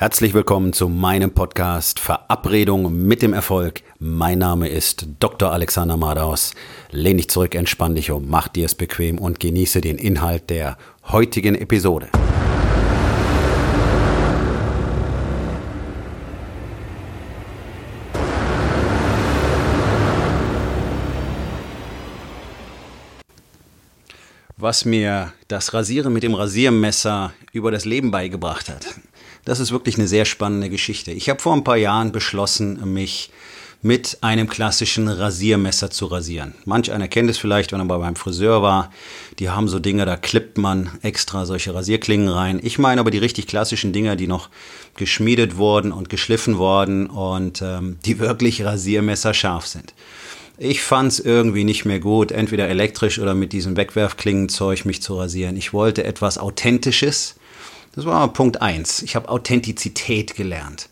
Herzlich willkommen zu meinem Podcast Verabredung mit dem Erfolg. Mein Name ist Dr. Alexander Madaus. Lehn dich zurück, entspann dich um, mach dir es bequem und genieße den Inhalt der heutigen Episode. Was mir das Rasieren mit dem Rasiermesser über das Leben beigebracht hat. Das ist wirklich eine sehr spannende Geschichte. Ich habe vor ein paar Jahren beschlossen, mich mit einem klassischen Rasiermesser zu rasieren. Manch einer kennt es vielleicht, wenn er bei meinem Friseur war. Die haben so Dinge, da klippt man extra solche Rasierklingen rein. Ich meine aber die richtig klassischen Dinger, die noch geschmiedet wurden und geschliffen wurden und ähm, die wirklich rasiermesserscharf sind. Ich fand es irgendwie nicht mehr gut, entweder elektrisch oder mit diesem Wegwerfklingenzeug mich zu rasieren. Ich wollte etwas Authentisches das war Punkt eins. Ich habe Authentizität gelernt.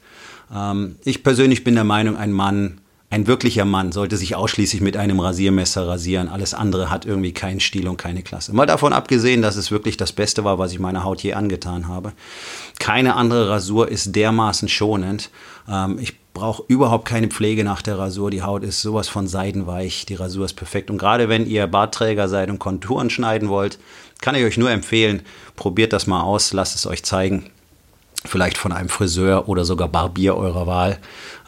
Ähm, ich persönlich bin der Meinung, ein Mann, ein wirklicher Mann sollte sich ausschließlich mit einem Rasiermesser rasieren. Alles andere hat irgendwie keinen Stil und keine Klasse. Mal davon abgesehen, dass es wirklich das Beste war, was ich meiner Haut je angetan habe. Keine andere Rasur ist dermaßen schonend. Ähm, ich brauche überhaupt keine Pflege nach der Rasur. Die Haut ist sowas von seidenweich. Die Rasur ist perfekt. Und gerade wenn ihr Bartträger seid und Konturen schneiden wollt, kann ich euch nur empfehlen, probiert das mal aus, lasst es euch zeigen. Vielleicht von einem Friseur oder sogar Barbier eurer Wahl.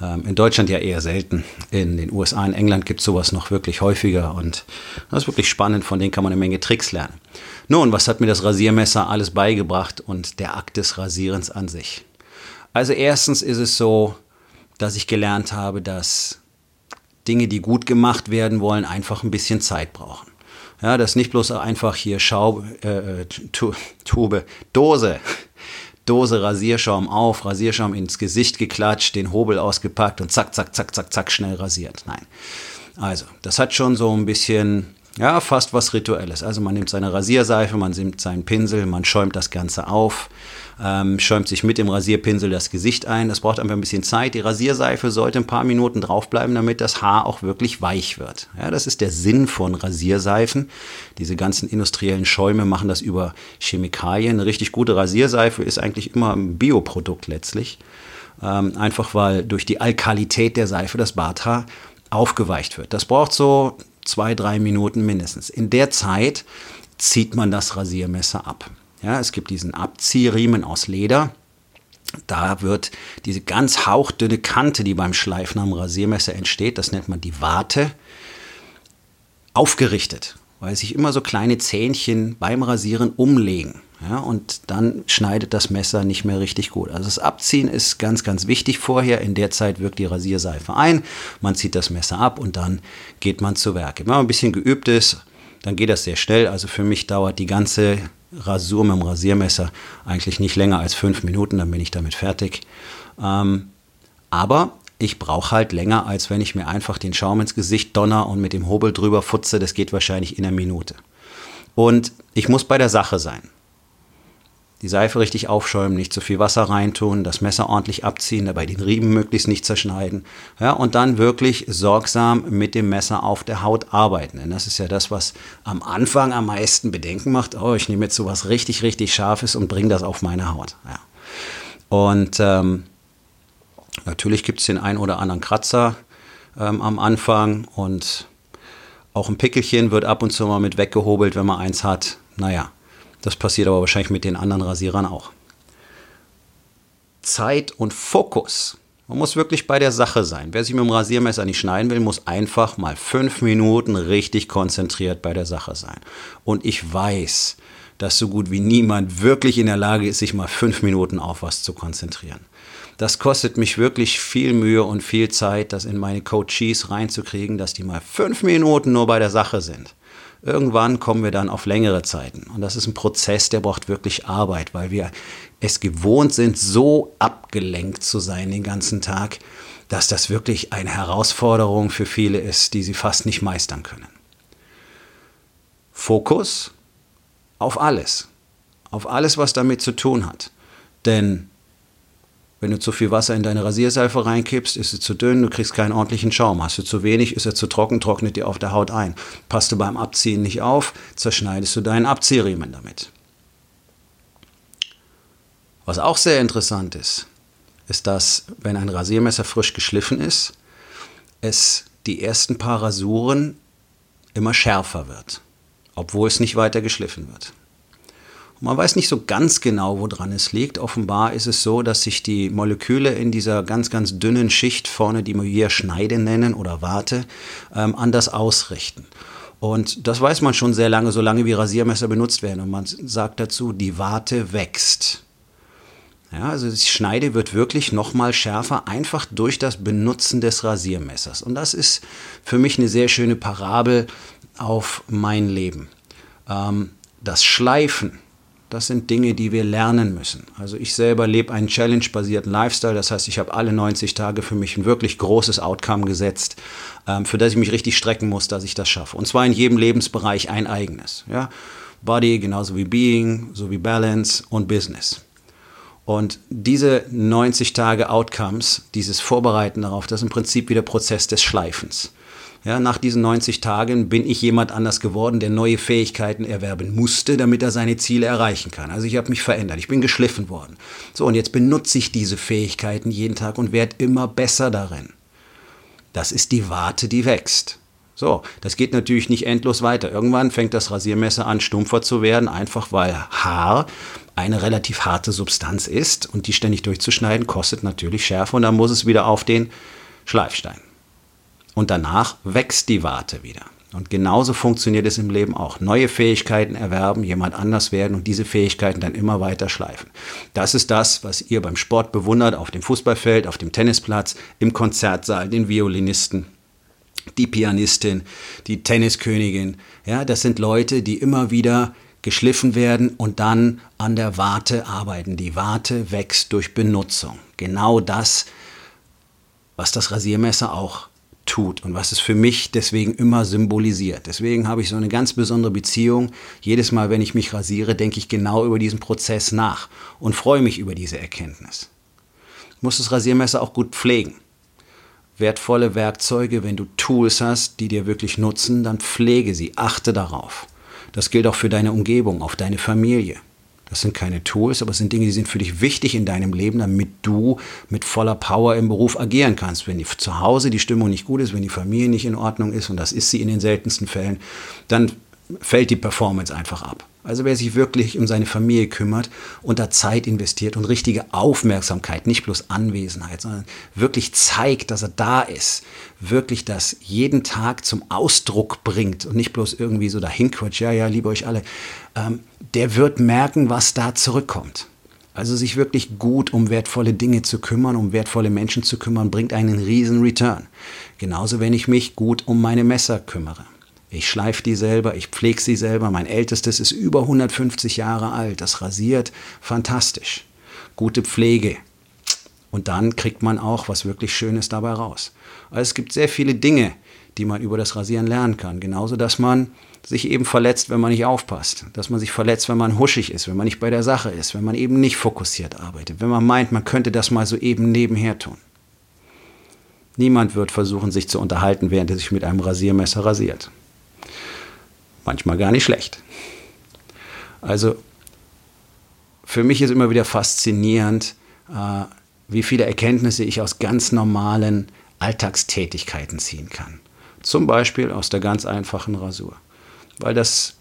Ähm, in Deutschland ja eher selten. In den USA, in England gibt es sowas noch wirklich häufiger und das ist wirklich spannend. Von denen kann man eine Menge Tricks lernen. Nun, was hat mir das Rasiermesser alles beigebracht und der Akt des Rasierens an sich? Also erstens ist es so, dass ich gelernt habe, dass Dinge, die gut gemacht werden wollen, einfach ein bisschen Zeit brauchen. Ja, das ist nicht bloß einfach hier Schau, äh, Tube, Dose, Dose Rasierschaum auf, Rasierschaum ins Gesicht geklatscht, den Hobel ausgepackt und zack, zack, zack, zack, zack, schnell rasiert. Nein. Also, das hat schon so ein bisschen ja, fast was Rituelles. Also man nimmt seine Rasierseife, man nimmt seinen Pinsel, man schäumt das Ganze auf, ähm, schäumt sich mit dem Rasierpinsel das Gesicht ein. Das braucht einfach ein bisschen Zeit. Die Rasierseife sollte ein paar Minuten draufbleiben, damit das Haar auch wirklich weich wird. Ja, das ist der Sinn von Rasierseifen. Diese ganzen industriellen Schäume machen das über Chemikalien. Eine richtig gute Rasierseife ist eigentlich immer ein Bioprodukt letztlich. Ähm, einfach weil durch die Alkalität der Seife das Barthaar aufgeweicht wird. Das braucht so zwei, drei Minuten mindestens. In der Zeit zieht man das Rasiermesser ab. Ja, es gibt diesen Abziehriemen aus Leder. Da wird diese ganz hauchdünne Kante, die beim Schleifen am Rasiermesser entsteht, das nennt man die Warte, aufgerichtet, weil sich immer so kleine Zähnchen beim Rasieren umlegen. Ja, und dann schneidet das Messer nicht mehr richtig gut. Also das Abziehen ist ganz, ganz wichtig vorher. In der Zeit wirkt die Rasierseife ein, man zieht das Messer ab und dann geht man zu Werk. Wenn man ein bisschen geübt ist, dann geht das sehr schnell. Also für mich dauert die ganze Rasur mit dem Rasiermesser eigentlich nicht länger als fünf Minuten, dann bin ich damit fertig. Ähm, aber ich brauche halt länger, als wenn ich mir einfach den Schaum ins Gesicht donner und mit dem Hobel drüber futze. Das geht wahrscheinlich in einer Minute. Und ich muss bei der Sache sein die Seife richtig aufschäumen, nicht zu viel Wasser reintun, das Messer ordentlich abziehen, dabei den Riemen möglichst nicht zerschneiden. Ja, und dann wirklich sorgsam mit dem Messer auf der Haut arbeiten. Denn das ist ja das, was am Anfang am meisten Bedenken macht. Oh, ich nehme jetzt so was richtig, richtig Scharfes und bringe das auf meine Haut. Ja. Und ähm, natürlich gibt es den einen oder anderen Kratzer ähm, am Anfang und auch ein Pickelchen wird ab und zu mal mit weggehobelt, wenn man eins hat. Naja, das passiert aber wahrscheinlich mit den anderen Rasierern auch. Zeit und Fokus. Man muss wirklich bei der Sache sein. Wer sich mit dem Rasiermesser nicht schneiden will, muss einfach mal fünf Minuten richtig konzentriert bei der Sache sein. Und ich weiß, dass so gut wie niemand wirklich in der Lage ist, sich mal fünf Minuten auf was zu konzentrieren. Das kostet mich wirklich viel Mühe und viel Zeit, das in meine Coaches reinzukriegen, dass die mal fünf Minuten nur bei der Sache sind. Irgendwann kommen wir dann auf längere Zeiten. Und das ist ein Prozess, der braucht wirklich Arbeit, weil wir es gewohnt sind, so abgelenkt zu sein den ganzen Tag, dass das wirklich eine Herausforderung für viele ist, die sie fast nicht meistern können. Fokus auf alles. Auf alles, was damit zu tun hat. Denn wenn du zu viel Wasser in deine Rasierseife reinkippst, ist sie zu dünn, du kriegst keinen ordentlichen Schaum. Hast du zu wenig, ist er zu trocken, trocknet dir auf der Haut ein. Passt du beim Abziehen nicht auf, zerschneidest du deinen Abziehriemen damit. Was auch sehr interessant ist, ist, dass wenn ein Rasiermesser frisch geschliffen ist, es die ersten paar Rasuren immer schärfer wird, obwohl es nicht weiter geschliffen wird. Man weiß nicht so ganz genau, woran es liegt. Offenbar ist es so, dass sich die Moleküle in dieser ganz, ganz dünnen Schicht vorne, die wir hier Schneide nennen oder Warte, ähm, anders ausrichten. Und das weiß man schon sehr lange, solange wie Rasiermesser benutzt werden. Und man sagt dazu, die Warte wächst. Ja, also die Schneide wird wirklich nochmal schärfer, einfach durch das Benutzen des Rasiermessers. Und das ist für mich eine sehr schöne Parabel auf mein Leben. Ähm, das Schleifen, das sind Dinge, die wir lernen müssen. Also ich selber lebe einen Challenge-basierten Lifestyle, das heißt, ich habe alle 90 Tage für mich ein wirklich großes Outcome gesetzt, ähm, für das ich mich richtig strecken muss, dass ich das schaffe. Und zwar in jedem Lebensbereich ein eigenes. Ja? Body genauso wie Being, so wie Balance und Business. Und diese 90 Tage Outcomes, dieses Vorbereiten darauf, das ist im Prinzip wie der Prozess des Schleifens. Ja, nach diesen 90 Tagen bin ich jemand anders geworden, der neue Fähigkeiten erwerben musste, damit er seine Ziele erreichen kann. Also ich habe mich verändert, ich bin geschliffen worden. So, und jetzt benutze ich diese Fähigkeiten jeden Tag und werde immer besser darin. Das ist die Warte, die wächst. So, das geht natürlich nicht endlos weiter. Irgendwann fängt das Rasiermesser an, stumpfer zu werden, einfach weil Haar eine relativ harte Substanz ist und die ständig durchzuschneiden kostet natürlich Schärfe und dann muss es wieder auf den Schleifstein. Und danach wächst die Warte wieder. Und genauso funktioniert es im Leben auch. Neue Fähigkeiten erwerben, jemand anders werden und diese Fähigkeiten dann immer weiter schleifen. Das ist das, was ihr beim Sport bewundert, auf dem Fußballfeld, auf dem Tennisplatz, im Konzertsaal, den Violinisten, die Pianistin, die Tenniskönigin. Ja, das sind Leute, die immer wieder geschliffen werden und dann an der Warte arbeiten. Die Warte wächst durch Benutzung. Genau das, was das Rasiermesser auch tut und was es für mich deswegen immer symbolisiert. Deswegen habe ich so eine ganz besondere Beziehung. Jedes Mal, wenn ich mich rasiere, denke ich genau über diesen Prozess nach und freue mich über diese Erkenntnis. Du musst das Rasiermesser auch gut pflegen. Wertvolle Werkzeuge, wenn du Tools hast, die dir wirklich nutzen, dann pflege sie, achte darauf. Das gilt auch für deine Umgebung, auf deine Familie. Das sind keine Tools, aber es sind Dinge, die sind für dich wichtig in deinem Leben, damit du mit voller Power im Beruf agieren kannst. Wenn zu Hause die Stimmung nicht gut ist, wenn die Familie nicht in Ordnung ist, und das ist sie in den seltensten Fällen, dann fällt die Performance einfach ab. Also wer sich wirklich um seine Familie kümmert und da Zeit investiert und richtige Aufmerksamkeit, nicht bloß Anwesenheit, sondern wirklich zeigt, dass er da ist, wirklich das jeden Tag zum Ausdruck bringt und nicht bloß irgendwie so dahin quatscht, ja, ja, liebe euch alle, ähm, der wird merken, was da zurückkommt. Also sich wirklich gut um wertvolle Dinge zu kümmern, um wertvolle Menschen zu kümmern, bringt einen riesen Return. Genauso, wenn ich mich gut um meine Messer kümmere. Ich schleife die selber, ich pflege sie selber. Mein ältestes ist über 150 Jahre alt. Das rasiert fantastisch. Gute Pflege. Und dann kriegt man auch was wirklich Schönes dabei raus. Also es gibt sehr viele Dinge, die man über das Rasieren lernen kann. Genauso, dass man sich eben verletzt, wenn man nicht aufpasst. Dass man sich verletzt, wenn man huschig ist, wenn man nicht bei der Sache ist, wenn man eben nicht fokussiert arbeitet, wenn man meint, man könnte das mal so eben nebenher tun. Niemand wird versuchen, sich zu unterhalten, während er sich mit einem Rasiermesser rasiert manchmal gar nicht schlecht. Also für mich ist immer wieder faszinierend, äh, wie viele Erkenntnisse ich aus ganz normalen Alltagstätigkeiten ziehen kann. Zum Beispiel aus der ganz einfachen Rasur. Weil das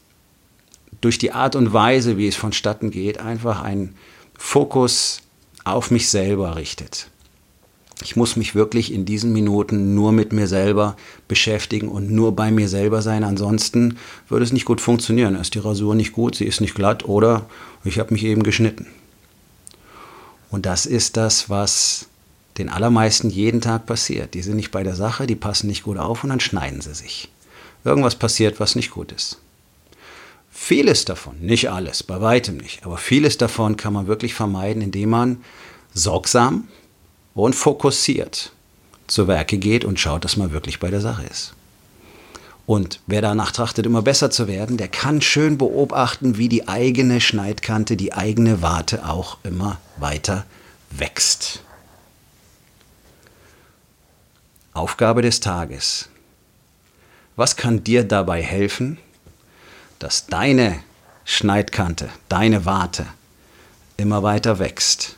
durch die Art und Weise, wie es vonstatten geht, einfach einen Fokus auf mich selber richtet. Ich muss mich wirklich in diesen Minuten nur mit mir selber beschäftigen und nur bei mir selber sein. Ansonsten würde es nicht gut funktionieren. Ist die Rasur nicht gut, sie ist nicht glatt oder ich habe mich eben geschnitten. Und das ist das, was den allermeisten jeden Tag passiert. Die sind nicht bei der Sache, die passen nicht gut auf und dann schneiden sie sich. Irgendwas passiert, was nicht gut ist. Vieles davon, nicht alles, bei weitem nicht, aber vieles davon kann man wirklich vermeiden, indem man sorgsam, und fokussiert zu Werke geht und schaut, dass man wirklich bei der Sache ist. Und wer danach trachtet, immer besser zu werden, der kann schön beobachten, wie die eigene Schneidkante, die eigene Warte auch immer weiter wächst. Aufgabe des Tages. Was kann dir dabei helfen, dass deine Schneidkante, deine Warte immer weiter wächst?